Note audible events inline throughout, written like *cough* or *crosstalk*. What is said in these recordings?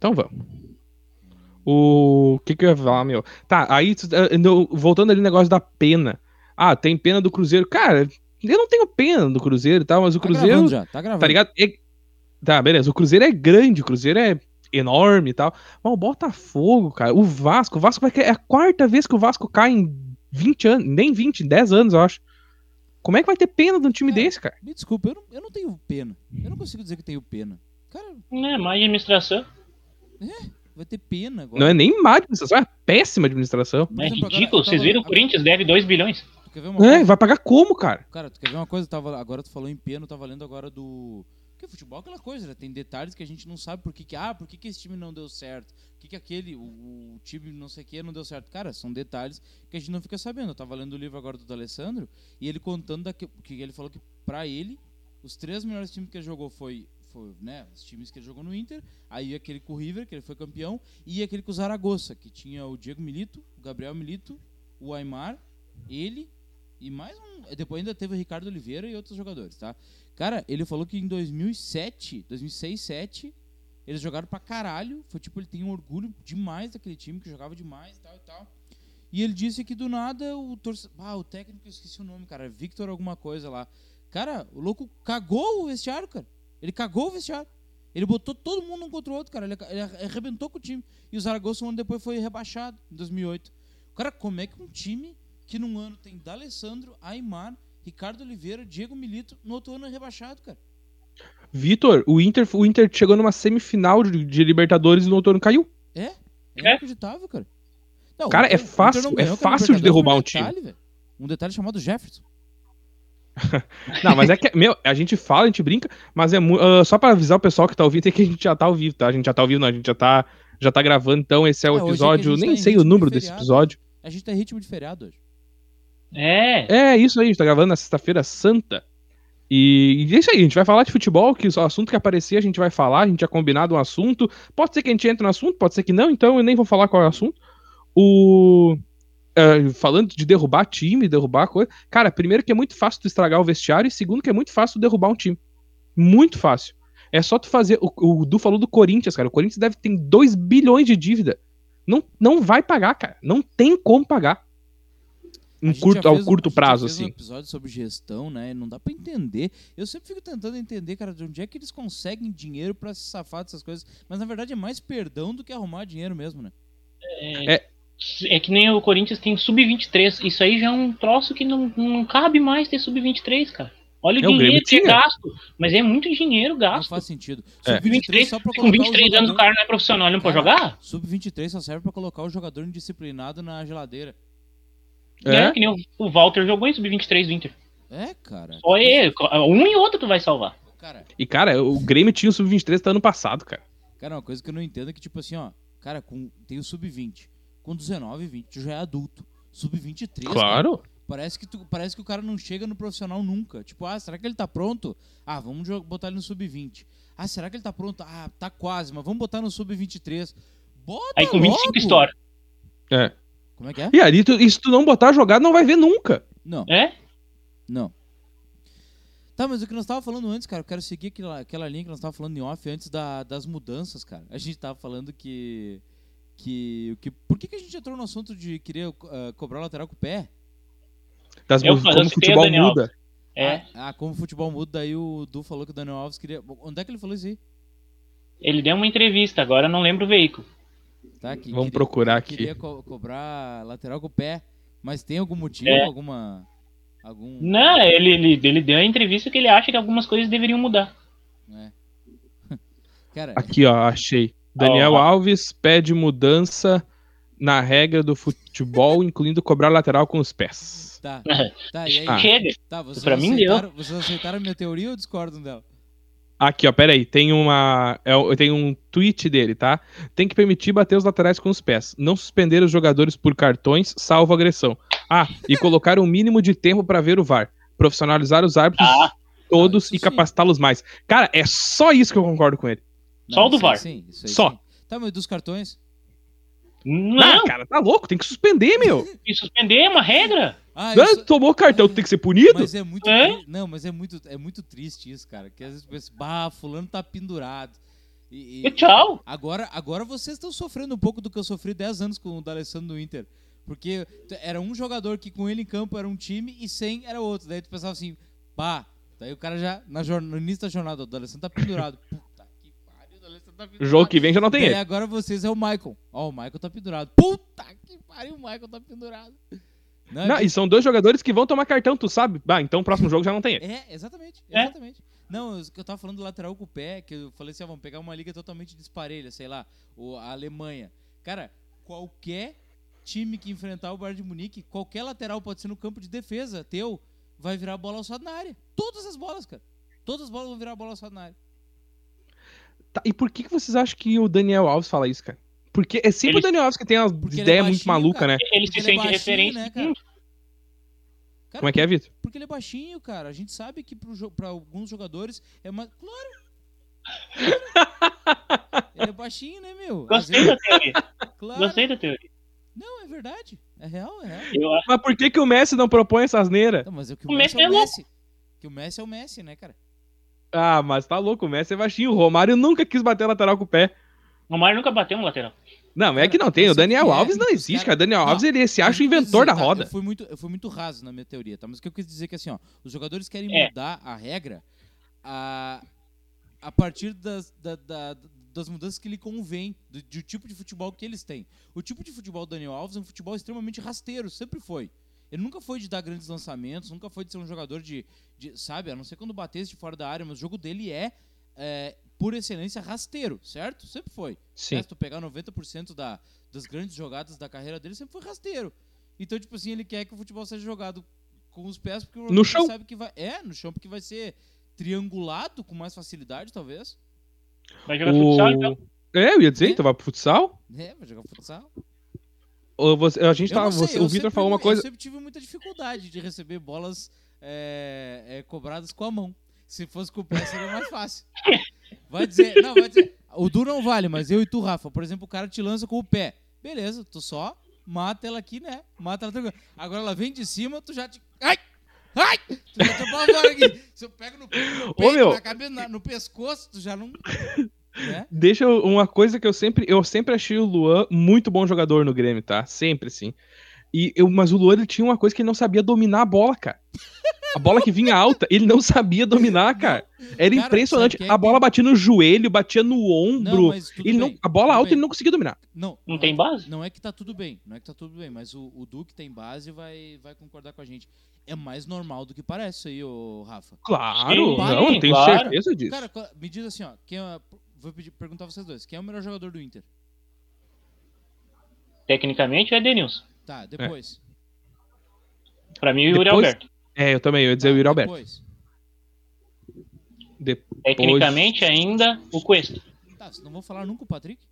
Então vamos. O que que eu ia falar, meu? Tá, aí eh, no- voltando ali no negócio da pena. Ah, tem pena do Cruzeiro. Cara, eu não tenho pena do Cruzeiro e tal, mas o Tá Cruzeiro, gravando já, tá gravando. tá ligado? É- Tá, beleza. O Cruzeiro é grande, o Cruzeiro é enorme e tal. Mas o Botafogo, cara, o Vasco, o Vasco vai cair- é a quarta vez que o Vasco cai em 20 anos, nem 20, em 10 anos, eu acho. Como é que vai ter pena de um time Cara, desse, cara? Me desculpa, eu não, eu não tenho pena. Eu não consigo dizer que tenho pena. Cara, É, má administração. Vai ter pena agora. Não é nem má administração, é péssima administração. Por É ridículo. Vocês viram o Corinthians deve 2 bilhões. Tu quer ver uma É, coisa? vai pagar como, cara? Cara, tu quer ver uma coisa? Tava, agora tu falou em pena, eu tava lendo agora do. Porque futebol é aquela coisa, né? Tem detalhes que a gente não sabe por que, que ah, por que, que esse time não deu certo? Por que, que aquele, o, o time não sei o que não deu certo? Cara, são detalhes que a gente não fica sabendo. Eu tava lendo o livro agora do Alessandro e ele contando daqui, que ele falou que pra ele, os três melhores times que ele jogou foi, foi né, os times que ele jogou no Inter, aí aquele com o River, que ele foi campeão, e aquele com o Zaragoza, que tinha o Diego Milito, o Gabriel Milito, o Aymar, ele e mais um. Depois ainda teve o Ricardo Oliveira e outros jogadores, tá? Cara, ele falou que em 2007, 2006, 2007, eles jogaram pra caralho. Foi tipo, ele tem um orgulho demais daquele time, que jogava demais e tal e tal. E ele disse que do nada o torcedor. Ah, o técnico, eu esqueci o nome, cara. Victor alguma coisa lá. Cara, o louco cagou o vestiário, cara. Ele cagou o vestiário. Ele botou todo mundo um contra o outro, cara. Ele, ele arrebentou com o time. E o Zaragoza, um ano depois, foi rebaixado, em 2008. Cara, como é que um time que num ano tem D'Alessandro, Aymar, Ricardo Oliveira, Diego Milito, no outro ano é rebaixado, cara? Vitor, o Inter, o Inter chegou numa semifinal de, de Libertadores e no outro ano caiu. É? É É? inacreditável, cara. Não, Cara, o é fácil- é fácil de derrubar por um time. detalhe, velho. Um detalhe chamado Jefferson. Não, mas é que, meu, a gente fala, a gente brinca, mas é ah, só pra avisar o pessoal que tá ouvindo, é que a gente já tá ao vivo, tá? A gente já tá ao vivo, não, a gente já tá, já tá gravando, então esse é o É, é episódio, tá nem em sei o ritmo de número desse episódio. A gente tá em ritmo de feriado hoje. É. É, isso aí, a gente tá gravando na sexta-feira santa. E, e é isso aí, a gente vai falar de futebol, que o assunto que aparecer a gente vai falar, a gente tinha combinado um assunto. Pode ser que a gente entre no assunto, pode ser que não, então eu nem vou falar qual é o assunto. O. é, falando de derrubar time, derrubar coisa. Cara, primeiro que é muito fácil tu estragar o vestiário, e segundo que é muito fácil tu derrubar um time. Muito fácil. É só tu fazer. O, o Du falou do Corinthians, cara. O Corinthians deve ter 2 bilhões de dívida. Não, não vai pagar, cara. Não tem como pagar. Gente curto, ao um- curto a gente já prazo, fez um assim. episódio sobre gestão, né? Não dá pra entender. Eu sempre fico tentando entender, cara, de onde é que eles conseguem dinheiro pra se safar dessas coisas. Mas na verdade é mais perdão do que arrumar dinheiro mesmo, né? É, é que nem o Corinthians tem sub-23. Isso aí já é um troço que não, não cabe mais ter sub-23, cara. Olha o É, o Grêmio dinheiro que é gasto. Mas é muito dinheiro Não gasto. faz sentido. É. Sub-23 só pra Com colocar 23 o anos o cara não é profissional, ele não pode Cara, jogar? Sub-23 só serve pra colocar o jogador indisciplinado na geladeira. É? É, que nem o, o Walter jogou em sub-23 do Inter. É, cara. Só ele. Um e outro tu vai salvar. Cara, E, cara, o Grêmio tinha o Sub-23 até ano passado, cara. cara, uma coisa que eu não entendo é que, tipo assim, ó, cara, com, tem o sub-20. Com 19, 20, tu já é adulto. Sub-23, cara, Claro. parece que, tu, parece que o cara não chega no profissional nunca. Tipo, ah, será que ele tá pronto? Ah, vamos botar ele no sub-20. Ah, será que ele tá pronto? Ah, tá quase, mas vamos botar no sub-23. Bota Aí com 25 logo! história. É. Como é que é? E ali, tu, e se tu não botar jogado, não vai ver nunca. Não, É? não. Tá, mas o que nós tava falando antes, cara, eu quero seguir aquela, aquela linha que nós tava falando em off antes da- das mudanças, cara. A gente tava falando que. Que, que por que, que a gente entrou no assunto de querer ah, cobrar lateral com o pé? Das, Eu- como o futebol Daniel muda. É. Ah, ah, como o futebol muda, daí o Du falou que o Daniel Alves queria. Onde é que ele falou isso aí? Ele deu uma entrevista, agora eu não lembro o veículo. Tá, que Vamos queria- procurar que aqui. Queria co- cobrar lateral com o pé. Mas tem algum motivo? É. Alguma. Algum. Não, ele, ele, ele deu a entrevista que ele acha que algumas coisas deveriam mudar. É. *laughs* Cara, Aqui, ó, achei. Daniel Ó. Alves pede mudança na regra do futebol, *laughs* incluindo cobrar lateral com os pés. tá. *laughs* Tá, e aí? Ah. Tá, vocês Pra mim deu. Vocês aceitaram a minha teoria ou discordam dela? Aqui, ó, peraí. Tem uma. É, o- tem um tweet dele, tá? Tem que permitir bater os laterais com os pés. Não suspender os jogadores por cartões, salvo agressão. Ah, e colocar um mínimo de tempo pra ver o VAR. Profissionalizar os árbitros Ah, todos isso e capacitá-los mais. Cara, é só isso que eu concordo com ele. Só o do VAR. Sim, isso aí Só. sim. Tá, mas dos cartões? não, Ah, cara, tá louco, tem que suspender, meu. *laughs* e suspender é uma regra. Ah, Ah, isso- tomou cartão, tem que ser punido? Mas é muito. É? Não, mas é muito, é muito triste isso, cara. Que às vezes pensa, bah, fulano tá pendurado. E, E tchau. Agora, agora vocês estão sofrendo um pouco do que eu sofri 10 anos com o D'Alessandro no Inter. Porque era um jogador que com ele em campo era um time e sem era outro. Daí tu pensava assim, pá. Daí o cara já, na jor- no início da jornada, o D'Alessandro tá pendurado. *laughs* O tá O jogo que vem já não tem ele. agora vocês é o Michael. Ó, o Michael tá pendurado. Puta que pariu, o Michael tá pendurado. Não, Não, e são dois jogadores que vão tomar cartão, tu sabe? Ah, então o próximo jogo já não tem ele. É, exatamente, É. exatamente. Não, o que eu tava falando do lateral com o pé, que eu falei assim, ah, vamos pegar uma liga totalmente disparelha, sei lá, o, a Alemanha. Cara, qualquer time que enfrentar o Bayern de Munique, qualquer lateral pode ser no campo de defesa teu, vai virar bola alçada na área. Todas as bolas, cara. Todas as bolas vão virar bola alçada na área. Tá, e por que, que vocês acham que o Daniel Alves fala isso, cara? Porque é sempre Ele- o Daniel Alves que tem Porque ele é ideias muito baixinho, malucas, cara. né? Ele se ele é sente baixinho, referência. né, cara? Cara, Como é que é, Vitor? Porque ele é baixinho, cara. A gente sabe que pra alguns jogadores é mais. Claro! ele é baixinho, né, meu? Gostei vezes- da teoria. Claro. Gostei da teoria. Não, é verdade. É real, é real. Eu Mas por que, que o Messi não propõe essa asneira? Não, mas é que o, O Messi, Messi é o é Messi. Que o Messi é o Messi, né, cara? Ah, mas tá louco, o Messi é baixinho. O Romário nunca quis bater lateral com o pé. o Romário nunca bateu um lateral. Não, é que não tem. O Daniel é é, Alves não existe, cara- cara. Daniel Alves, ele se acha o inventor da tá, roda. Eu fui, muito, eu fui muito raso na minha teoria, tá? Mas o que eu quis dizer é que assim, ó, os jogadores querem É. mudar a regra a, a partir das, da- da- das mudanças que lhe convém, do, do tipo de futebol que eles têm. O tipo de futebol do Daniel Alves é um futebol extremamente rasteiro, sempre foi. Ele nunca foi de dar grandes lançamentos, nunca foi de ser um jogador de, de sabe, a não ser quando batesse de fora da área, mas o jogo dele é, é por excelência, rasteiro, certo? Sempre foi. Sim. Se tu pegar 90% da, das grandes jogadas da carreira dele, sempre foi rasteiro. Então, tipo assim, ele quer que o futebol seja jogado com os pés, porque o No chão. sabe que vai. É, no chão, porque vai ser triangulado com mais facilidade, talvez. Vai jogar futsal, então. É, eu ia dizer, É. então vai pro futsal. É, vai jogar futsal. Ou você- a gente Eu tava. não sei, o Vitor sempre- falou uma coisa. Eu sempre tive muita dificuldade de receber bolas é, é, cobradas com a mão. Se fosse com o pé, seria mais fácil. *laughs* Vai dizer, não, vai dizer. O Du não vale, mas eu e tu, Rafa, por exemplo, o cara te lança com o pé. Beleza, tu só mata ela aqui, né? Mata ela tranquilo. Agora ela vem de cima, tu já te. Ai! Ai! Tu já te apavora aqui. Se eu pego no, peito, meu. na cabeça, no pescoço, tu já não. Né? Deixa eu- uma coisa que eu sempre. Eu sempre achei o Luan muito bom jogador no Grêmio, tá? Sempre, sim. E eu, mas o Luan ele tinha uma coisa que ele não sabia dominar a bola, cara. A bola que vinha alta, ele não sabia dominar, cara. Era Cara, impressionante. é A bola batia no joelho, batia no ombro. Não, ele não, bem, a bola alta bem. ele não conseguia dominar. Não, Não tem base? Não é que tá tudo bem, não é que tá tudo bem, mas o, o Duque tem base vai vai concordar com a gente. É mais normal do que parece isso aí, ô Rafa. Claro, Sim, não, eu tenho claro. certeza disso. Cara, me diz assim, ó, quem é, vou pedir, perguntar a vocês dois, quem é o melhor jogador do Inter? Tecnicamente é Denilson. Tá, depois. Pra mim, o Yuri Depois- Alberto. É, eu também, eu ia dizer Tá, o Yuri Alberto. Depois. De- Tecnicamente ainda o Cuesta. Tá, vocês não vão falar nunca o Patrick?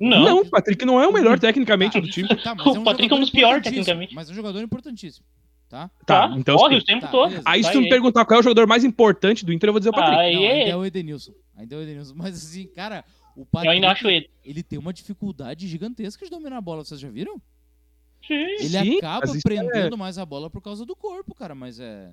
Não. Não, o Patrick não é o melhor tecnicamente Tá, do time. Tá, mas O é um Patrick é um dos piores tecnicamente. Mas é um jogador importantíssimo, tá? Tá, Tá, então corre o tempo Tá, todo. beleza. Aí se Vai tu me aí. perguntar qual é o jogador mais importante do Inter, eu vou dizer o Patrick. Aí não, ainda é- é o Edenilson. Ainda é o Edenilson. Mas assim, cara, o Eu Patrick, ainda acho ele. ele tem uma dificuldade gigantesca de dominar a bola, vocês já viram? Sim. Ele Sim, acaba é- prendendo mais a bola por causa do corpo, cara, mas é.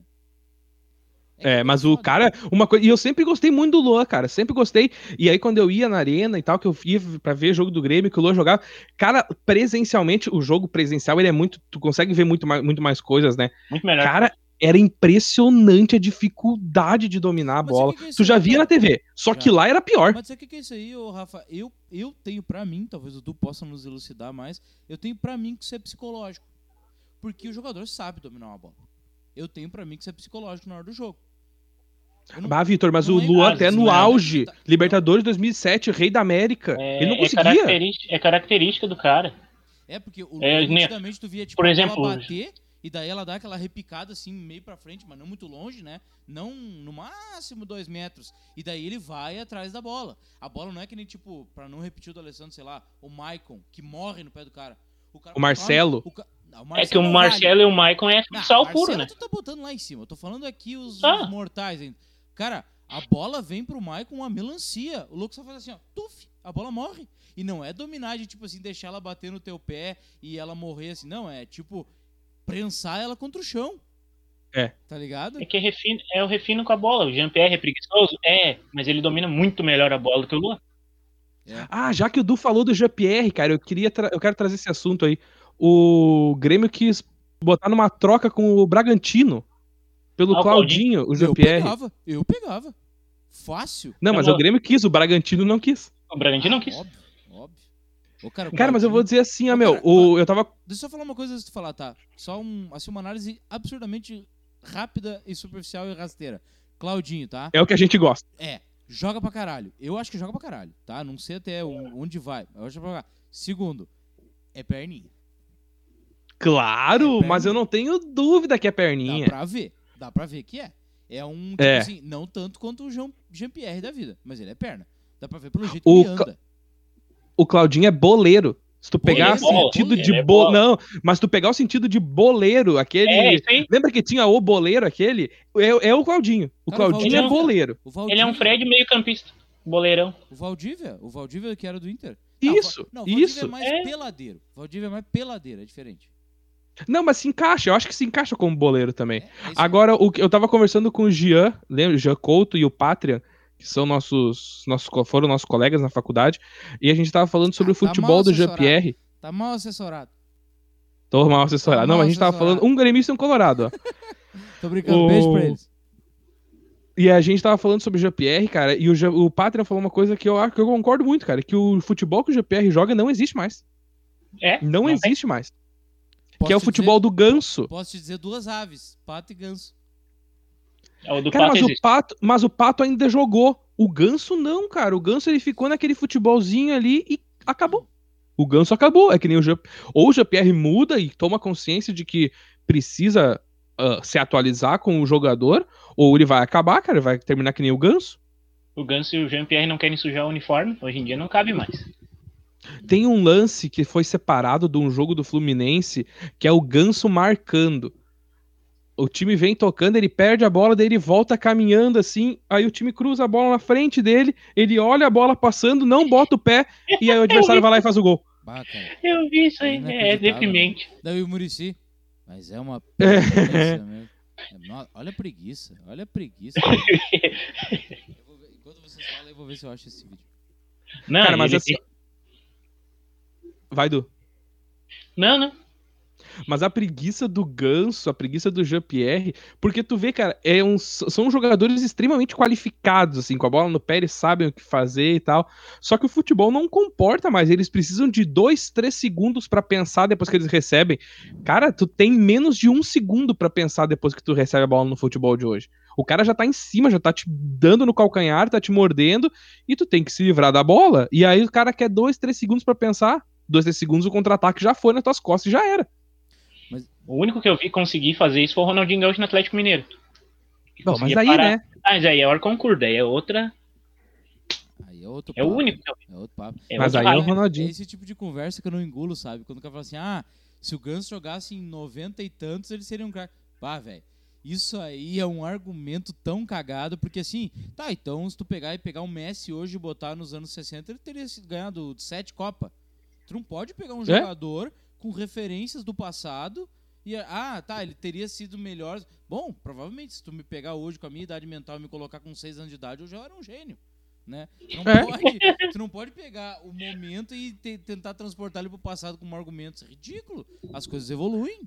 É, mas o cara, uma coisa. E eu sempre gostei muito do Luan, cara. Sempre gostei. E aí, quando eu ia na arena e tal, que eu ia pra ver jogo do Grêmio, que o Luan jogava. Cara, presencialmente, o jogo presencial, ele é muito. Tu consegue ver muito mais, muito mais coisas, né? Muito melhor. Cara, era impressionante a dificuldade de dominar a Mas bola. o que que é Tu já via na TV. Só que lá era pior. Mas o que que é isso aí, ô Rafa? Eu, eu tenho pra mim, talvez o Du possa nos elucidar mais, eu tenho pra mim que isso é psicológico. Porque o jogador sabe dominar uma bola. Eu tenho pra mim que isso é psicológico na hora do jogo. Não- Bah, Vitor, mas o é Luan até no é. auge, Libertadores 2007, Rei da América, É, ele não é, conseguia. característica, é característica do cara. É, porque o É, Luan, né, nitidamente, tu via, tipo, por exemplo, bater, e daí ela dá aquela repicada, assim, meio pra frente, mas não muito longe, né? Não no máximo dois metros. E daí ele vai atrás da bola. A bola não é que nem, tipo, pra não repetir o do Alessandro, sei lá, o Maicon, que morre no pé do cara. cara O Marcelo. o ca- não, É que o não vale. Marcelo e o Maicon é futsal puro, né? tu tá botando lá em cima. Eu tô falando aqui os, Tá. os mortais ainda. Cara, a bola vem pro Maicon uma melancia. O louco só faz assim, ó. Tuf, a bola morre. E não é dominar de, tipo assim, deixar ela bater no teu pé e ela morrer assim. Não, é tipo, prensar ela contra o chão. Tá ligado? É que é, refino, é o refino com a bola. O Jean-Pierre é preguiçoso? É, mas ele domina muito melhor a bola do que o Luan. Ah, já que o Du falou do Jean-Pierre, cara, eu queria eu quero trazer esse assunto aí. O Grêmio quis botar numa troca com o Bragantino pelo Ah, o Claudinho, o Eu Jean-Pierre. pegava, eu pegava. Fácil. Não, mas Eu o Grêmio quis, o Bragantino não quis. O Bragantino não quis. Óbvio, óbvio. Ô, cara, o Cara, mas eu vou dizer assim, ó, Ô, meu, cara, o, eu tava. Deixa eu só falar uma coisa antes de tu falar, tá? Só um, assim, uma análise absurdamente rápida e superficial e rasteira. Claudinho, tá? É o que a gente gosta. É, joga pra caralho. Eu acho que joga pra caralho, tá? Não sei até o- onde vai. Eu acho que joga pra caralho. Segundo, é perninha. Claro, É perna. mas eu não tenho dúvida que é Dá perninha. pra ver. Dá pra ver que é. É um, tipo É. assim, não tanto quanto o Jean- Jean-Pierre da vida, mas ele é perna. Dá pra ver pelo jeito O que ele anda. O Claudinho é boleiro. Se tu pegar Boleiro, o sentido boleiro, de é bo... Não, mas tu pegar o sentido de boleiro, aquele. É. Lembra que tinha o boleiro aquele? É, é o Claudinho. O Cara, Claudinho é boleiro. O Valdívia, Ele é um Fred meio campista. Boleirão. O Valdívia, o Valdívia que era do Inter. Isso, Não, o Valdívia isso. é mais É. peladeiro. O Valdívia é mais peladeiro, é diferente. Não, mas se encaixa. Eu acho que se encaixa como boleiro também. É, é Agora, o que eu tava conversando com o Jean, lembra? O Jean Couto e o Pátria, que são nossos, nossos, foram nossos colegas na faculdade, e a gente tava falando sobre Ah, o tá futebol mal do assessorado. Jean-Pierre. Tá mal assessorado. Tô mal assessorado. Tá Não, mal mas a gente tava falando um gremista e um colorado, ó. *laughs* Tô brincando, O- beijo pra eles. E a gente tava falando sobre o Jean-Pierre, cara, e o, Jean- o Pátria falou uma coisa que eu, acho- que eu concordo muito, cara, que o futebol que o Jean-Pierre joga não existe mais. É. Não, tem. existe mais. Posso que é o te futebol do ganso. Dizer, posso te dizer duas aves, pato e ganso. É o do Cara, Pato mas o. Pato, mas o Pato ainda jogou. O Ganso não, cara. O Ganso ele ficou naquele futebolzinho ali e acabou. O Ganso acabou. É que nem o Jean... Ou o Jean-Pierre muda e toma consciência de que precisa ah, se atualizar com o jogador, ou ele vai acabar, cara. Vai terminar que nem o Ganso. O Ganso e o Jean-Pierre não querem sujar o uniforme. Hoje em dia não cabe mais. Tem um lance que foi separado de um jogo do Fluminense, que é o Ganso marcando. O time vem tocando, ele perde a bola, daí ele volta caminhando assim, aí o time cruza a bola na frente dele, ele olha a bola passando, não bota o pé, e aí o *laughs* adversário vai lá e faz o gol. Eu vi isso aí. É Inacreditável. deprimente. Daí o Murici. Mas é uma preguiça mesmo. É, Olha a preguiça, olha a preguiça. *laughs* Eu vou ver- enquanto vocês falam, eu vou ver se eu acho esse vídeo. Não, Cara, mas ele- assim. Vai, Du. Não, não. Mas a preguiça do Ganso, a preguiça do Jean-Pierre, porque tu vê, cara, é um, são jogadores extremamente qualificados, assim, com a bola no pé, eles sabem o que fazer e tal. Só que o futebol não comporta mais, eles precisam de dois, três segundos pra pensar depois que eles recebem. Cara, tu tem menos de um segundo pra pensar depois que tu recebe a bola no futebol de hoje. O cara já tá em cima, já tá te dando no calcanhar, tá te mordendo, e tu tem que se livrar da bola. E aí o cara quer dois, três segundos pra pensar. Dois, três segundos, o contra-ataque já foi nas tuas costas e já era. O único que eu vi conseguir fazer isso foi o Ronaldinho Gaúcho no Atlético Mineiro. Mas aí, parar. né? Ah, mas aí é Orconcourt, daí é outra. Aí é outro É o papo, único. É outro papo. É Mas outro aí é o papo. É Ronaldinho. esse tipo de conversa que eu não engulo, sabe? Quando o cara fala assim, ah, se o Ganso jogasse em 90 e tantos, ele seria um craque. Pá, velho. Isso aí é um argumento tão cagado, porque assim, tá, então se tu pegar e pegar o Messi hoje e botar nos anos 60, ele teria ganhado sete Copa. Tu não pode pegar um É? jogador com referências do passado e, ah, tá, ele teria sido melhor. Bom, provavelmente, se tu me pegar hoje com a minha idade mental e me colocar com seis anos de idade, eu já era um gênio. Né? Tu, não É. pode, tu não pode pegar o momento e te- tentar transportar ele pro passado com argumentos. É ridículo. As coisas evoluem.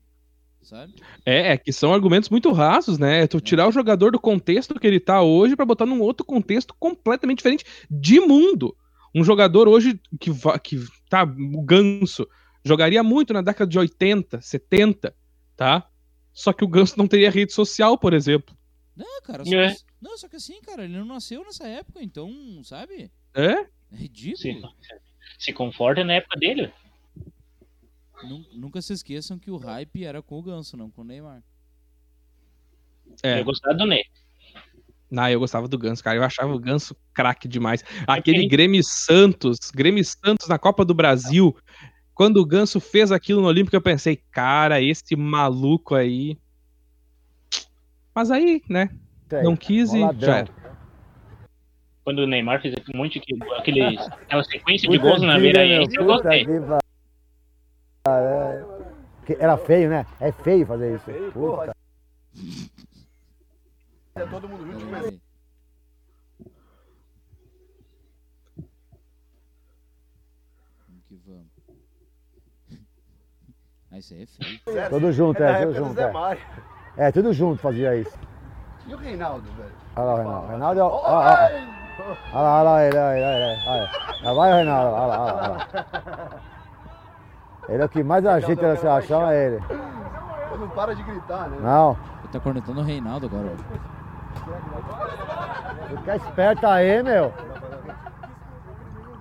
Sabe? É, é que são argumentos muito rasos, né? Tu tirar o jogador do contexto que ele tá hoje pra botar num outro contexto completamente diferente de mundo. Um jogador hoje que, que tá, o Ganso, jogaria muito na década de 80, 70, tá? Só que o Ganso não teria rede social, por exemplo. Não, cara. Só É. que, não, só que assim, cara, ele não nasceu nessa época, então, sabe? É? É ridículo. Se, se conforta na época dele. Nun- Nunca se esqueçam que o hype era com o Ganso, não com o Neymar. É. Eu gostava do Ney. Não, eu gostava do Ganso, cara. Eu achava o Ganso craque demais. Aquele ele- Grêmio Santos, Grêmio Santos na Copa do Brasil. Quando o Ganso fez aquilo no Olímpico, eu pensei, cara, esse maluco aí. Mas aí, né? Não quis e já era. Quando o Neymar fez um monte de aquele, aquela sequência de gols na beira aí, eu gostei. Era feio, né? É feio fazer isso. Puta. É todo mundo junto, Pera aí. Vamos que vamos. Ah, isso aí é feio. Tudo junto, É é, tudo junto. É. É, tudo junto fazia isso. E o Reinaldo, velho? Olha lá o Reinaldo. Reinaldo é o. Olha lá, olha lá, olha lá ele, olha ele, olha ele. Olha. Lá vai o Reinaldo, olha lá, olha lá, olha lá. Ele é o que mais agita nessa ação, é ele. Ele não para de gritar, né? Não, Ele tá cornetando o Reinaldo agora. Fica esperto aí, meu.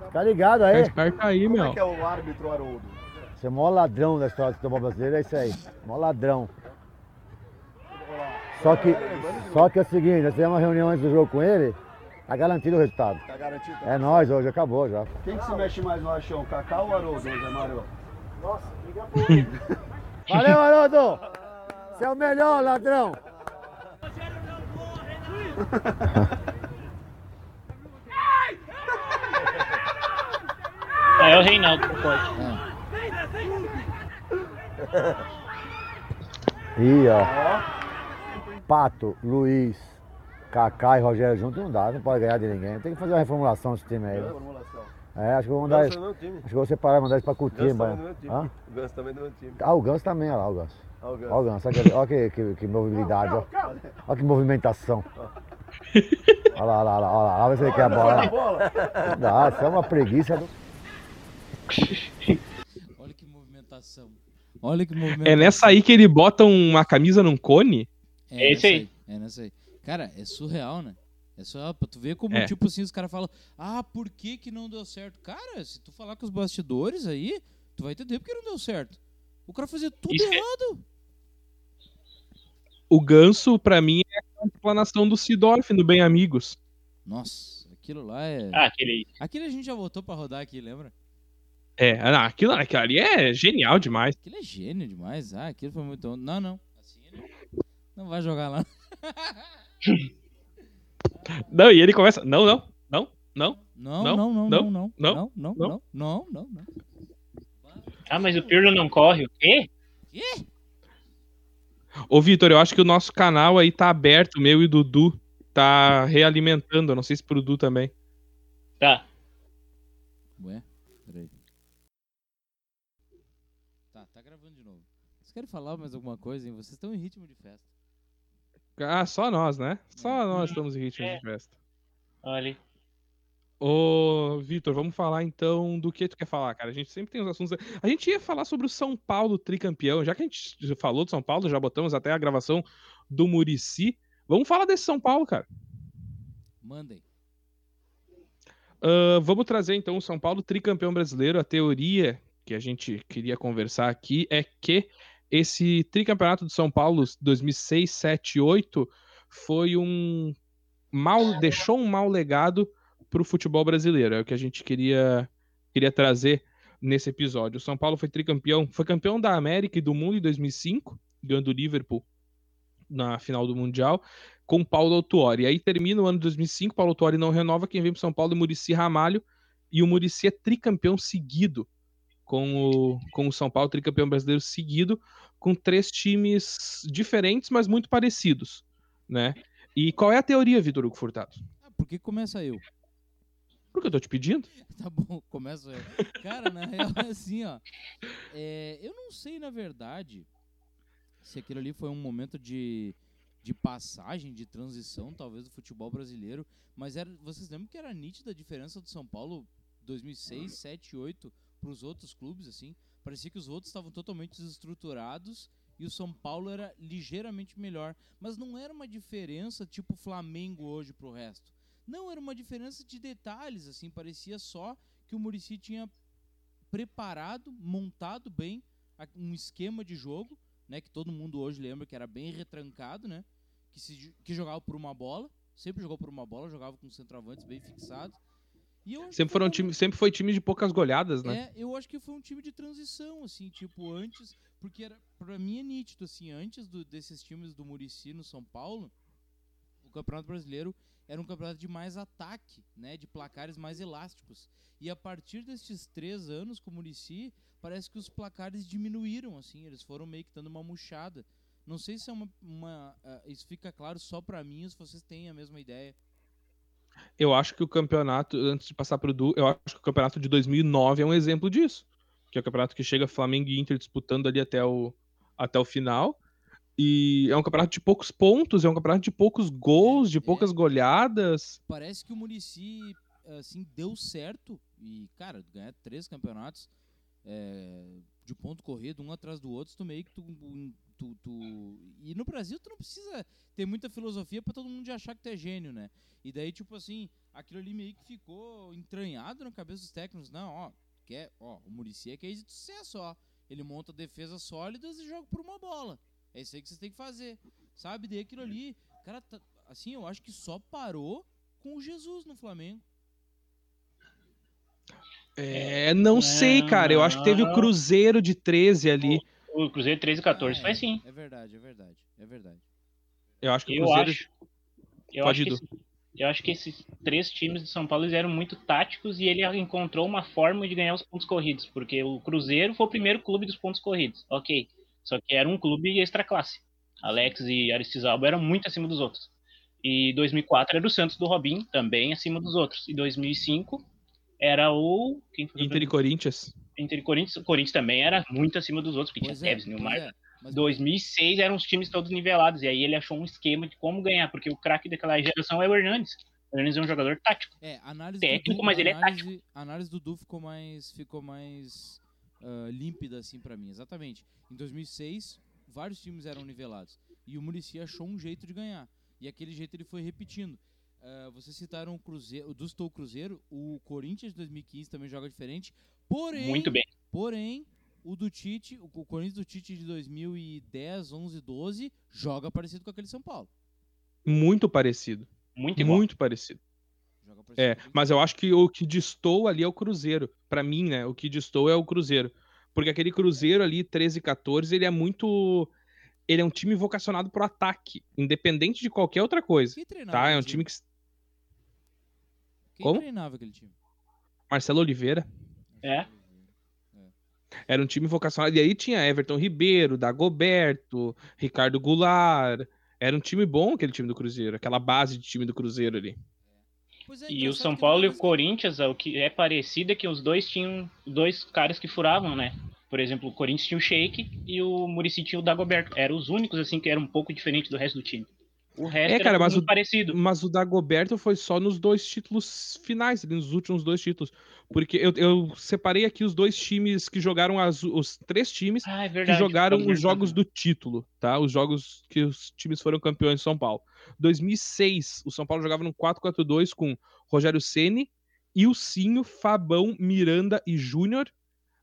Fica ligado Fica aí. esperto aí, Como é meu. que é o árbitro Haroldo? Você é o maior ladrão da história do futebol brasileiro, é isso aí. Maior ladrão. Só que, só que é o seguinte, nós fizemos uma reunião antes do jogo com ele, tá garantido o resultado. Tá garantido? É nóis hoje, acabou já. Quem que se mexe mais no achão, Kaká ou Haroldo, Zé Mário? *laughs* Valeu, Haroldo! Você é o melhor, ladrão! Ah, é o Reinaldo que pode. Ih, ó. Pato, Luiz, Kaká e Rogério junto não dá, não pode ganhar de ninguém. Tem que fazer uma reformulação desse time aí. Formulação. É, acho que eu vou mandar. É. Acho que eu vou separar e mandar isso pra Cutimba. Ganso também é meu time. Hã? O Ganso também é meu time. Ah, o Ganso também, olha lá o Ganso. O Ganso. Olha o Ganso, olha que, olha que, que, que mobilidade, ó. Olha que movimentação. *laughs* Olha lá, olha lá, olha lá, olha olha ele quer a bola. Dá, isso é uma preguiça do. Olha que movimentação. Olha que movimentação. É nessa aí que ele bota uma camisa num cone? É esse nessa aí. É nessa aí. Cara, é surreal, né? É surreal pra tu ver como, É. tipo assim, os caras falam, ah, por que que não deu certo? Cara, se tu falar com os bastidores aí, tu vai entender porque não deu certo. O cara fazia tudo Isso é- errado. O ganso, pra mim, é a explanação do Sidorf no Bem Amigos. Nossa, aquilo lá é... Ah, aquele. Aquilo a gente já voltou pra rodar aqui, lembra? É, não, aquilo, aquilo ali é genial demais. Aquilo é gênio demais. Ah, aquilo foi muito... Não, não. Assim ele não vai jogar lá. *laughs* Não, e ele começa. Não, não, não, não. Não, Não, não, não, não, não, não, não, não, não, não. não, não, não, não. Ah, mas o Pirlo não corre. O quê? Quê? Ô, Vitor, eu acho que o nosso canal aí tá aberto, meu e do Dudu. Tá realimentando. Eu não sei se pro Dudu também. Tá. Ué, peraí. Tá, tá gravando de novo. Vocês querem falar mais alguma coisa, hein? Vocês estão em ritmo de festa. Ah, só nós, né? Só É. nós estamos em ritmo É. de festa. Olha. Ô, Vitor, vamos falar então do que tu quer falar, cara. A gente sempre tem os assuntos. A gente ia falar sobre o São Paulo tricampeão. Já que a gente falou do São Paulo, já botamos até a gravação do Murici. Vamos falar desse São Paulo, cara. Mandem. Ah, vamos trazer então o São Paulo tricampeão brasileiro. A teoria que a gente queria conversar aqui é que esse tricampeonato do São Paulo 2006, 7 8 foi um mal deixou um mau legado para o futebol brasileiro. É o que a gente queria queria trazer nesse episódio. O São Paulo foi tricampeão, foi campeão da América e do mundo em 2005, ganhando o Liverpool na final do Mundial com Paulo Autuori. Aí termina o ano de 2005, Paulo Autuori não renova, quem vem para São Paulo é Murici Ramalho, e o Murici é tricampeão seguido com o, com o São Paulo, tricampeão brasileiro seguido, com três times diferentes, mas muito parecidos, né? E qual é a teoria, Vitor Hugo Furtado? Ah, por que começa eu? Porque eu tô te pedindo? *laughs* Tá bom, começo eu. Cara, na real é assim, ó. É, eu não sei, na verdade, se aquilo ali foi um momento de, de passagem, de transição, talvez, do futebol brasileiro. Mas era, vocês lembram que era nítida a diferença do São Paulo 2006, 7, 8 para os outros clubes, assim? Parecia que os outros estavam totalmente desestruturados e o São Paulo era ligeiramente melhor. Mas não era uma diferença tipo Flamengo hoje pro resto. Não, era uma diferença de detalhes, assim, parecia só que o Murici tinha preparado, montado bem um esquema de jogo, né, que todo mundo hoje lembra que era bem retrancado, né, que, se, que jogava por uma bola, sempre jogou por uma bola, jogava com centroavantes bem fixados. E eu Sempre, foi foram um- time, sempre foi time de poucas goleadas, né? é, eu acho que foi um time de transição, assim, tipo, antes, porque era, pra mim é nítido, assim, antes do- desses times do Murici no São Paulo, o Campeonato Brasileiro era um campeonato de mais ataque, né, de placares mais elásticos. E a partir destes três anos com o Murici, parece que os placares diminuíram, assim, eles foram meio que dando uma murchada. Não sei se é uma. uma ah, isso fica claro só pra mim se vocês têm a mesma ideia. Eu acho que o campeonato, antes de passar pro Du, eu acho que o campeonato de 2009 é um exemplo disso. Que é o campeonato que chega Flamengo e Inter disputando ali até o, até o final. E é um campeonato de poucos pontos, é um campeonato de poucos gols, de É. poucas goleadas. Parece que o Murici assim, deu certo. E, cara, ganhar três campeonatos é, de ponto corrido, um atrás do outro, tu meio que tu, tu, tu- E no Brasil tu não precisa ter muita filosofia pra todo mundo achar que tu é gênio, né? E daí, tipo assim, aquilo ali meio que ficou entranhado na cabeça dos técnicos. Não, ó, quer, ó, o Murici é case de sucesso, ó. Ele monta defesas sólidas e joga por uma bola. É isso aí que vocês têm que fazer. Sabe? Daí aquilo ali, cara, tá- assim, eu acho que só parou com o Jesus no Flamengo. É, não sei, Não, cara. Eu acho que teve o. Cruzeiro de 13 ali. O Cruzeiro 13 e 14 Ah, foi é, assim. É verdade, é verdade, é verdade. Eu acho que o Eu Cruzeiro. acho. Eu Pode acho, que esse- eu acho que esses três times de São Paulo eram muito táticos e ele encontrou uma forma de ganhar os pontos corridos, porque o Cruzeiro foi o primeiro clube dos pontos corridos, ok. Só que era um clube extra classe. Alex e Aristizábal eram muito acima dos outros. E 2004 era o Santos do Robin, também acima dos outros. E 2005 era o quem foi o Inter e Corinthians. Inter e Corinthians. O Corinthians também era muito acima dos outros, porque Pois tinha é, Tevez, Nilmar, é. Mas 2006 eram os times todos nivelados, e aí ele achou um esquema de como ganhar, porque o craque daquela geração é o Hernandes. O Hernandes é um jogador tático. É, análise técnico, do Du, mas a ele é análise, a análise do Du ficou mais, ficou mais ah, límpida assim pra mim, exatamente. Em 2006, vários times eram nivelados e o Murici achou um jeito de ganhar. E aquele jeito ele foi repetindo. Ah, vocês citaram o Cruzeiro, o Du citou o Cruzeiro, o Corinthians de 2015 também joga diferente. Porém, Muito bem. porém, o do Tite, o o Corinthians do Tite de 2010, 11, 12 joga parecido com aquele São Paulo. Muito parecido. Muito igual. Muito parecido. É, mas eu acho que o que distou ali é o Cruzeiro. Pra mim, né? O que distou é o Cruzeiro. Porque aquele Cruzeiro ali, 13 e 14, ele é muito. Ele é um time vocacionado pro ataque, independente de qualquer outra coisa. Quem treinava Tá? É um time que. Quem Como? treinava aquele time? Marcelo Oliveira. É. Era um time vocacionado. E aí tinha Everton Ribeiro, Dagoberto, Ricardo Goulart. Era um time bom aquele time do Cruzeiro, aquela base de time do Cruzeiro ali. É, E o engraçado São Paulo e o Corinthians, o que é parecido é que os dois tinham dois caras que furavam, né? Por exemplo, o Corinthians tinha o Sheik e o Murici tinha o Dagoberto. Eram os únicos, assim, que eram um pouco diferentes do resto do time. O resto É, era cara, mas muito o- parecido. Mas o Dagoberto foi só nos dois títulos finais, nos últimos dois títulos. Porque eu, eu separei aqui os dois times que jogaram as, os três times Ah, é que verdade. jogaram Dagoberto os jogos do título, tá? Os jogos que os times foram campeões de São Paulo. 2006, o São Paulo jogava no 4-4-2 com Rogério Ceni, Ilcinho, Fabão, Miranda e Júnior,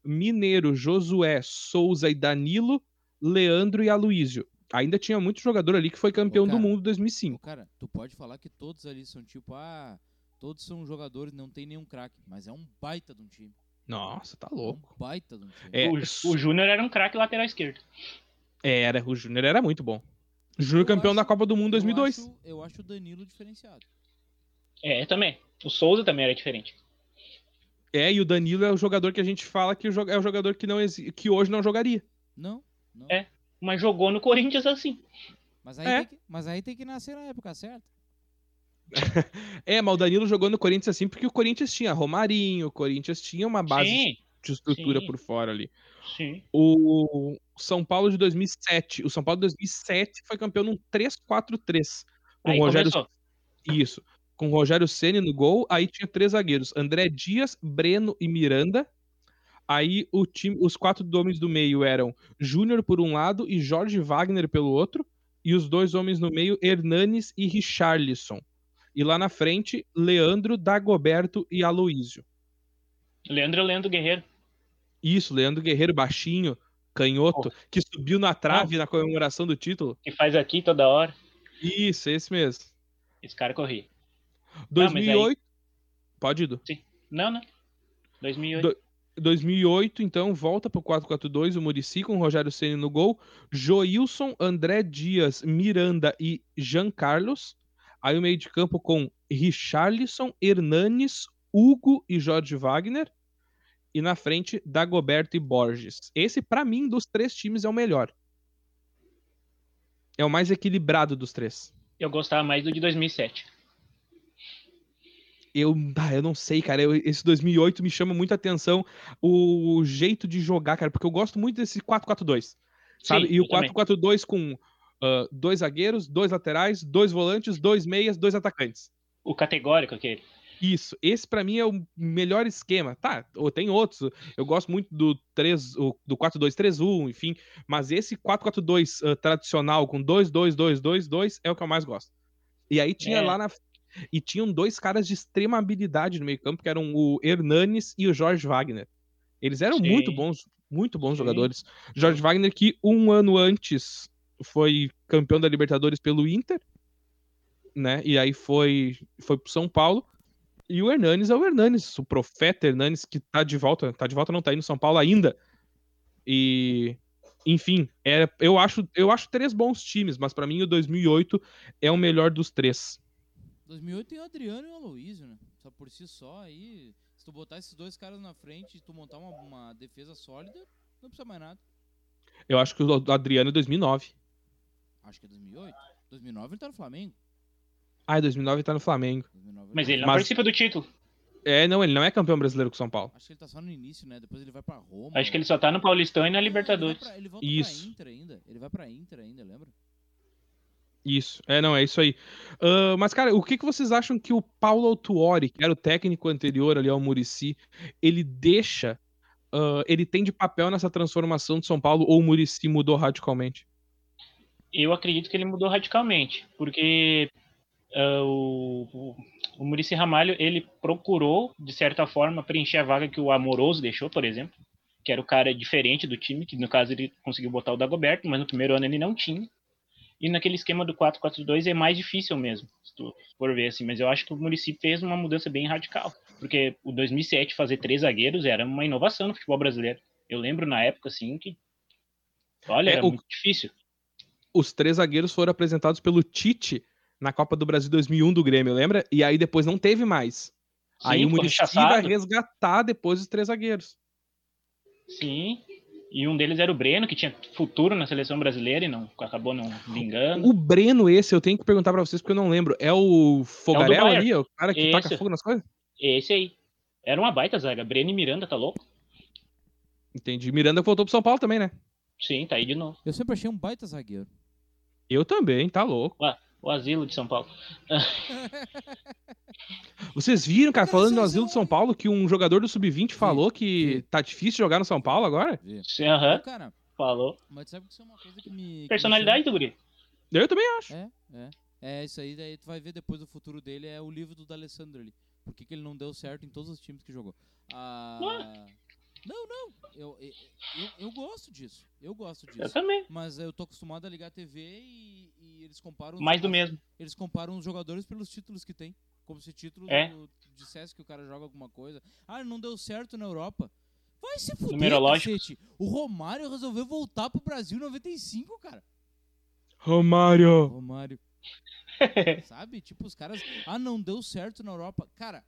Mineiro, Josué, Souza e Danilo, Leandro e Aloísio. Ainda tinha muito jogador ali que foi campeão Ô, do cara, mundo em Ô, 2005. cara, tu pode falar que todos ali são tipo, ah, todos são jogadores, não tem nenhum craque, mas é um baita de um time. Nossa, tá É um louco. baita de um time. É, O, o Júnior era um craque lateral esquerdo. Era, o Júnior era muito bom. Júnior campeão da acho- Copa do Mundo Eu 2002. acho, eu acho o Danilo diferenciado. É, também. O Souza também era diferente. É, e o Danilo é o jogador que a gente fala que é o jogador que, não que hoje não jogaria. Não, não. É. Mas jogou no Corinthians assim. Mas, aí É. tem que, mas aí tem que nascer na época certa. É, mas o Danilo jogou no Corinthians assim porque o Corinthians tinha Romarinho, o Corinthians tinha uma base Sim, de estrutura sim. por fora ali. sim. O São Paulo de 2007, o São Paulo de 2007 foi campeão num 3-4-3 com Aí o Rogério começou. Isso. Com o Rogério Ceni no gol, aí tinha três zagueiros: André Dias, Breno e Miranda. Aí o time, os quatro homens do meio eram Júnior por um lado e Jorge Wagner pelo outro, e os dois homens no meio, Hernanes e Richarlison. E lá na frente, Leandro, Dagoberto e Aloísio. Leandro Leandro Guerreiro. Isso, Leandro Guerreiro, baixinho, canhoto, que subiu na trave na comemoração do título. Que faz aqui toda hora. Isso, esse mesmo. Esse cara corria. 2008. Pode ir, Du. Não, não. 2008. Do- 2008, então, volta pro 4-4-2, o Murici com o Rogério Ceni no gol, Joilson, André Dias, Miranda e Jean Carlos. Aí o meio de campo com Richarlison, Hernanes, Hugo e Jorge Wagner. E na frente, Dagoberto e Borges. Esse, pra mim, dos três times é o melhor. é o mais equilibrado dos três. Eu gostava mais do de 2007. Eu, eu não sei, cara. eu- esse 2008 me chama muita atenção o jeito de jogar, cara, porque eu gosto muito desse 4-4-2. Sabe? Sim, e o eu também. 4-4-2 com ah, dois zagueiros, dois laterais, dois volantes, dois meias, dois atacantes. O categórico aquele. Isso, esse pra mim é o melhor esquema. Tá, ou tem outros. Eu gosto muito do 3, o- do 4-2-3-1, enfim, mas esse 4-4-2 ah, tradicional com 2-2-2-2-2 é o que eu mais gosto. E aí tinha É. lá na e tinham dois caras de extrema habilidade no meio-campo, que eram o Hernanes e o Jorge Wagner. Eles eram Sim. muito bons, muito bons Sim. jogadores. Jorge Wagner que um ano antes foi campeão da Libertadores pelo Inter, né? E aí foi foi pro São Paulo. E o Hernanes é o Hernanes, o profeta Hernanes que tá de volta, tá de volta não tá aí no São Paulo ainda. E enfim, é, eu acho eu acho três bons times, mas pra mim o 2008 é o melhor dos três. 2008 tem o Adriano e o Aloysio, né? Só por si só aí, se tu botar esses dois caras na frente e tu montar uma, uma defesa sólida, não precisa mais nada. Eu acho que o Adriano é 2009. Acho que é 2008. 2009 ele tá no Flamengo. Ah, é 2009 ele tá no Flamengo. 2009 Mas tá- ele não Mas- participa do título. É, não, ele não é campeão brasileiro com São Paulo. Acho que ele tá só no início, né? Depois ele vai pra Roma. Acho que ele só tá no Paulistão e na Libertadores. Ele, pra, ele volta Isso. pra Inter ainda. Ele vai pra Inter ainda, lembra? Isso, é, não, é isso aí. Ah, mas, cara, o que, que vocês acham que o Paulo Autuori, que era o técnico anterior ali ao Murici, ele deixa, ah, ele tem de papel nessa transformação de São Paulo ou o Murici mudou radicalmente? Eu acredito que ele mudou radicalmente, porque ah, o, o, Muricy Ramalho ele procurou, de certa forma, preencher a vaga que o Amoroso deixou, por exemplo, que era o cara diferente do time, que no caso ele conseguiu botar o Dagoberto, mas no primeiro ano ele não tinha. E naquele esquema do 4-4-2 é mais difícil mesmo, se tu for ver assim. Mas eu acho que o Muricy fez uma mudança bem radical, porque o 2007 fazer três zagueiros era uma inovação no futebol brasileiro. Eu lembro na época assim que, olha, É, era o- muito difícil. Os três zagueiros foram apresentados pelo Tite na Copa do Brasil 2001 do Grêmio, lembra? E aí depois não teve mais. aí Sim, o ficou Murici vai resgatar depois os três zagueiros. Sim. E um deles era o Breno, que tinha futuro na seleção brasileira e não acabou não vingando. O Breno esse, eu tenho que perguntar pra vocês porque eu não lembro. É o Fogarel Bayern. ali, o cara que taca Esse. fogo nas coisas? Esse aí. Era uma baita zaga. Breno e Miranda, tá louco? Entendi. Miranda voltou pro São Paulo também, né? Sim, tá aí de novo. Eu sempre achei um baita zagueiro. Eu também, tá louco. O asilo de São Paulo. *laughs* Vocês viram, cara, falando no são- asilo de são- Paulo, que um jogador do Sub-20 falou que tá difícil jogar no São Paulo agora? Sim, Aham, Cara, falou. mas sabe que isso é uma coisa que me. Personalidade do guri. Eu também acho. É, é. É isso aí, daí tu vai ver depois o futuro dele, é o livro do D'Alessandro ali. Por que, que ele não deu certo em todos os times que jogou. Ah, Não, não. Eu, eu, eu, eu gosto disso. Eu gosto Eu disso. também. Mas eu tô acostumado a ligar a TV e, e eles comparam. Mais do mesmo. Eles comparam os jogadores pelos títulos que tem. Como se título É. do- dissesse que o cara joga alguma coisa. Ah, não deu certo na Europa. Vai se fuder, cacete. O Romário resolveu voltar pro Brasil em 95, cara. Romário. Romário. *laughs* Sabe? Tipo, os caras. Ah, não deu certo na Europa. Cara,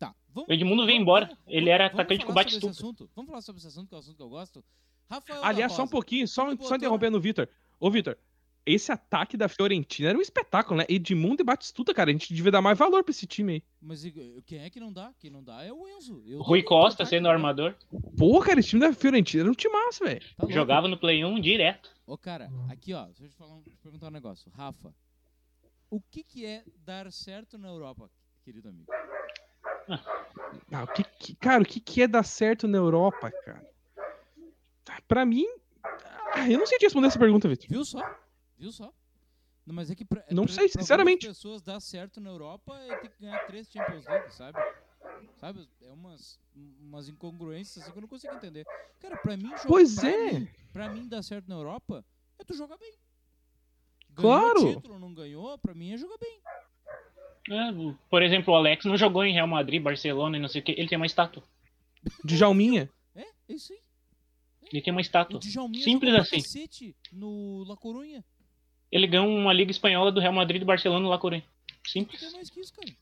tá. Vamos, O Edmundo veio embora. vamos- Ele vamos- era atacante com bate-estupa. assunto? Vamos falar sobre esse assunto, que é o assunto que eu gosto. Rafael. Aliás, só um pouquinho, só, Ele só interrompendo o Vitor. Ô, Vitor, esse ataque da Fiorentina era um espetáculo, né? Edmundo e Batistuta, cara. A gente devia dar mais valor pra esse time aí. Mas quem é que não dá? Quem não dá é o Enzo. Eu Rui Costa ataque, sendo né? armador. Pô, cara, esse time da Fiorentina era um time massa, velho. Tá. Jogava no Play 1 direto. Ô, cara, aqui, ó, deixa eu te, falar um- te perguntar um negócio. Rafa, o que, que é dar certo na Europa, querido amigo? Ah, o que, que- cara, o que, que é dar certo na Europa, cara? Ah, Pra mim. ah, eu não sei te responder essa pergunta, Vitor. Viu só? Viu só? Não, mas é que pra, Não pra- sei, pra sinceramente. pessoas dar certo na Europa é ter que ganhar três Champions League, sabe? Sabe? É umas, umas incongruências assim que eu não consigo entender. Cara, pra mim, jogar, Pois pra é. Mim, pra mim, dar certo na Europa é tu jogar bem. Claro. título, não ganhou, pra mim é jogar bem. É, por exemplo, o Alex não jogou em Real Madrid, Barcelona e não sei o que. Ele tem uma estátua. Djalminha. É, é isso aí. Ele tem uma estátua. Simples assim. no La Corunha. Ele ganhou uma liga espanhola do Real Madrid e do Barcelona no La Coruña. Não Simples. tem mais que isso, cara.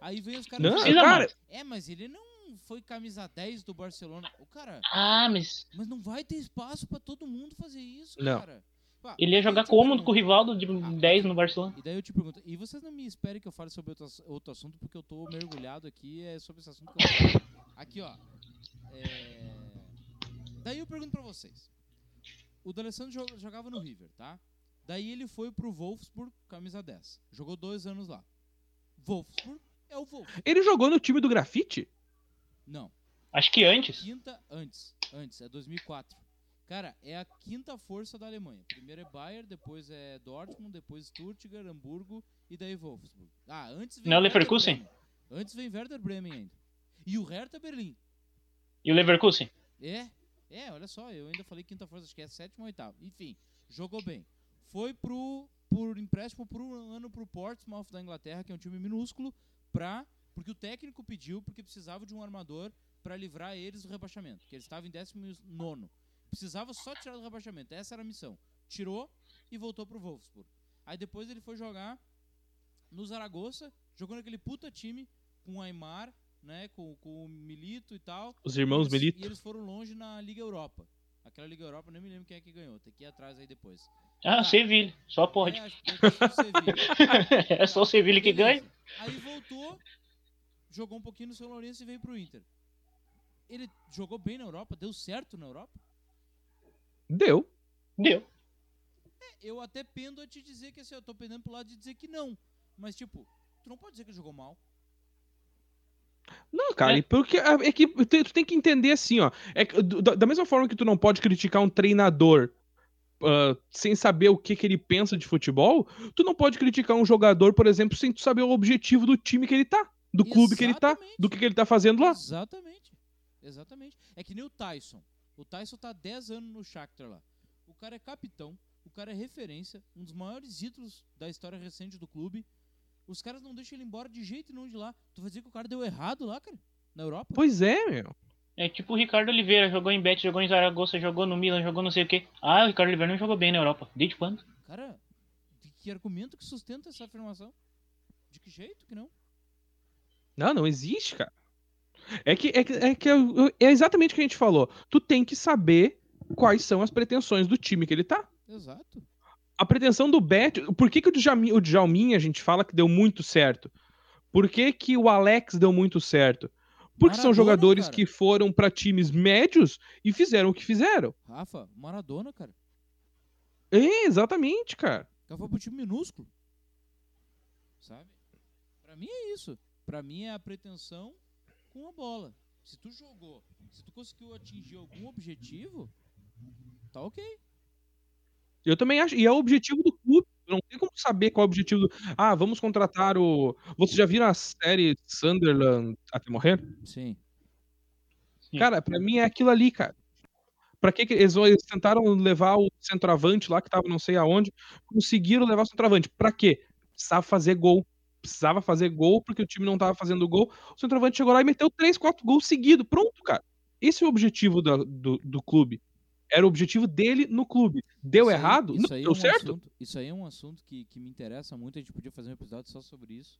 Aí vem os caras Não, cara, mais. É, mas ele não foi camisa 10 do Barcelona. O cara, Ah, mas mas não vai ter espaço pra todo mundo fazer isso, Não. cara. Ele ia aí jogar cômodo pergunto- com o Rivaldo de Ah, 10 no Barcelona. E daí eu te pergunto, e vocês não me esperem que eu fale sobre outro, outro assunto, porque eu tô mergulhado aqui, é sobre esse assunto que eu Aqui, ó. é, Daí eu pergunto pra vocês. O D'Alessandro jo- jogava no River, tá? Daí ele foi pro Wolfsburg, camisa 10. Jogou dois anos lá. Wolfsburg é o Wolfsburg. Ele jogou no time do grafite? Não. Acho que antes. Quinta, antes. Antes, é 2004. Cara, é a quinta força da Alemanha. Primeiro é Bayern, depois é Dortmund, depois Stuttgart, Hamburgo e daí Wolfsburg. Ah, antes vem Não é o Werder Leverkusen? Bremen. Antes vem Werder Bremen ainda. E o Hertha Berlim. E o Leverkusen? É, é, olha só, eu ainda falei quinta força, acho que é sétima ou oitava. Enfim, jogou bem. Foi pro, por empréstimo por um ano pro Portsmouth da Inglaterra, que é um time minúsculo, pra, porque o técnico pediu, porque precisava de um armador pra livrar eles do rebaixamento, que eles estavam em 19 Precisava só tirar do rebaixamento, essa era a missão. Tirou e voltou pro Wolfsburg. Aí depois ele foi jogar no Zaragoza, jogou naquele puta time com o Aymar, né, com, com o Milito e tal. Os irmãos eles- Milito? E eles foram longe na Liga Europa. Aquela Liga Europa, eu nem me lembro quem é que ganhou. Tem que ir atrás aí depois. Ah, Ah. Sevilla. Só pode. É, o Sevilla. é só o Sevilla *laughs* que ganha. Aí voltou, jogou um pouquinho no São Lourenço e veio pro Inter. Ele jogou bem na Europa, deu certo na Europa. Deu. Deu. Eu até pendo a te dizer que assim, eu tô pendendo pro lado de dizer que não. Mas, tipo, tu não pode dizer que ele jogou mal. Não, cara, É. e porque é que tu tu tem que entender assim, ó. É da da mesma forma que tu não pode criticar um treinador ah, sem saber o que, que ele pensa de futebol, tu não pode criticar um jogador, por exemplo, sem tu saber o objetivo do time que ele tá, do clube que ele tá, Exatamente. do que, que ele tá fazendo lá. Exatamente. Exatamente. É que nem o Tyson. O Tyson tá há 10 anos no Shakhtar lá. O cara é capitão, o cara é referência, um dos maiores ídolos da história recente do clube. Os caras não deixam ele embora de jeito nenhum de lá. Tu vai dizer que o cara deu errado lá, cara? Na Europa? Pois é, meu. É tipo o Ricardo Oliveira, jogou em Bet, jogou em Zaragoza, jogou no Milan, jogou não sei o quê. Ah, o Ricardo Oliveira não jogou bem na Europa. Desde quando? Cara, de que argumento que sustenta essa afirmação? De que jeito que não? Não, não existe, cara. É que é, que- é, que é- exatamente o que a gente falou. Tu tem que saber quais são as pretensões do time que ele tá. Exato. A pretensão do Bet. Por que, que o, Djalmin, o Djalminha a gente fala que deu muito certo? Por que, que o Alex deu muito certo? Porque são Maradona, jogadores cara. que foram pra times médios e fizeram o que fizeram. Rafa, Maradona, cara. É, exatamente, cara. O cara foi pro time minúsculo. Sabe? Pra mim é isso. Pra mim é a pretensão com a bola. Se tu jogou, se tu conseguiu atingir algum objetivo, tá ok. Eu também acho. E é o objetivo do clube. Não tem como saber qual é o objetivo do. Ah, vamos contratar o. Vocês já viram a série Sunderland até morrer? Sim. Sim. Cara, pra mim é aquilo ali, cara. Pra que, que eles, eles tentaram levar o centroavante lá, que tava não sei aonde, conseguiram levar o centroavante. Pra quê? Precisava fazer gol. Precisava fazer gol, porque o time não tava fazendo gol. O centroavante chegou lá e meteu 3, 4 gols seguidos. Pronto, cara. Esse é o objetivo da- do, do clube. Era o objetivo dele no clube. Deu Isso aí- errado? isso não aí é deu um certo? assunto- isso aí é um assunto que, que me interessa muito. A gente podia fazer um episódio só sobre isso.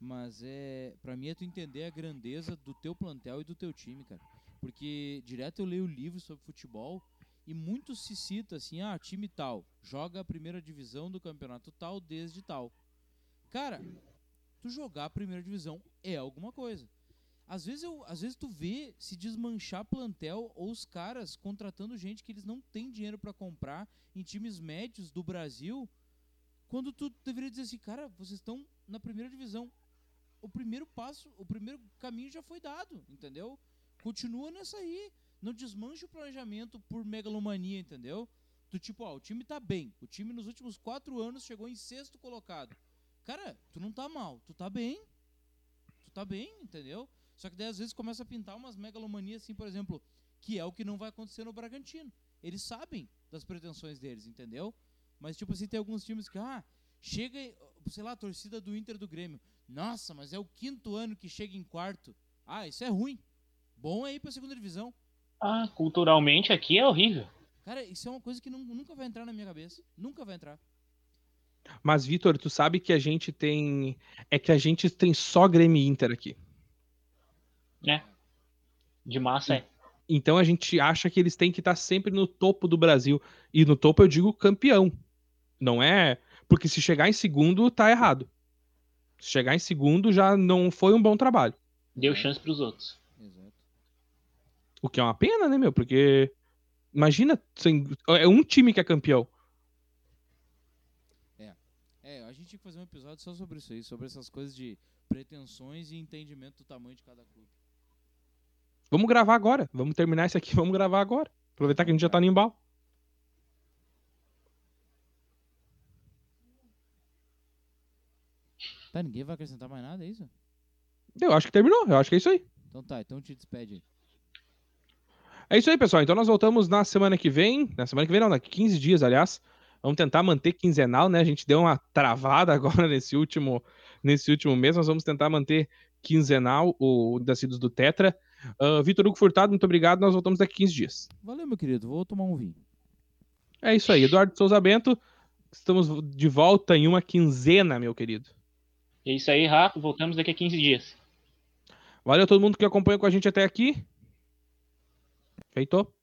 Mas é. Pra mim é tu entender a grandeza do teu plantel e do teu time, cara. Porque direto eu leio livros sobre futebol e muito se cita assim: ah, time tal, joga a primeira divisão do campeonato tal desde tal. Cara, tu jogar a primeira divisão é alguma coisa. Às vezes, eu, às vezes tu vê se desmanchar plantel ou os caras contratando gente que eles não têm dinheiro pra comprar em times médios do Brasil, quando tu deveria dizer assim, cara, vocês estão na primeira divisão. O primeiro passo, o primeiro caminho já foi dado, entendeu? Continua nessa aí. Não desmanche o planejamento por megalomania, entendeu? Do tipo, ó, o time tá bem. O time nos últimos quatro anos chegou em sexto colocado. Cara, tu não tá mal, tu tá bem. Tu tá bem, entendeu? Só que daí às vezes começa a pintar umas megalomanias assim, por exemplo, que é o que não vai acontecer no Bragantino. Eles sabem das pretensões deles, entendeu? Mas tipo assim, tem alguns times que, ah, chega, sei lá, a torcida do Inter do Grêmio. Nossa, mas é o quinto ano que chega em quarto. Ah, isso é ruim. Bom é ir pra segunda divisão. Ah, culturalmente aqui é horrível. Cara, isso é uma coisa que nun- nunca vai entrar na minha cabeça. Nunca vai entrar. Mas, Vitor, tu sabe que a gente tem. É que a gente tem só Grêmio e Inter aqui. né? De massa é. Então a gente acha que eles têm que estar sempre no topo do Brasil. E no topo eu digo campeão. Não é. Porque se chegar em segundo, tá errado. Se chegar em segundo, já não foi um bom trabalho. Deu chance pros outros. Exato. O que é uma pena, né, meu? Porque. Imagina, é um time que é campeão. É, a gente tinha que fazer um episódio só sobre isso aí, sobre essas coisas de pretensões e entendimento do tamanho de cada clube. Vamos gravar agora. Vamos terminar isso aqui, *laughs* vamos gravar agora. Aproveitar que a gente já tá no embalo. Tá, ninguém vai acrescentar mais nada, é isso? Eu acho que terminou, eu acho que é isso aí. Então tá, então te despede aí. É isso aí, pessoal. Então nós voltamos na semana que vem. Na semana que vem, não, daqui 15 dias, aliás. Vamos tentar manter quinzenal, né? A gente deu uma travada *laughs* agora nesse último, nesse último mês. Nós vamos tentar manter quinzenal o das idos do Tetra. Ah, Vitor Hugo Furtado, muito obrigado. Nós voltamos daqui 15 dias. Valeu, meu querido, vou tomar um vinho. É isso aí. Eduardo Souza Bento. Estamos de volta em uma quinzena, meu querido. É isso aí, Rafa. Voltamos daqui a 15 dias. Valeu a todo mundo que acompanhou com a gente até aqui. Feitou?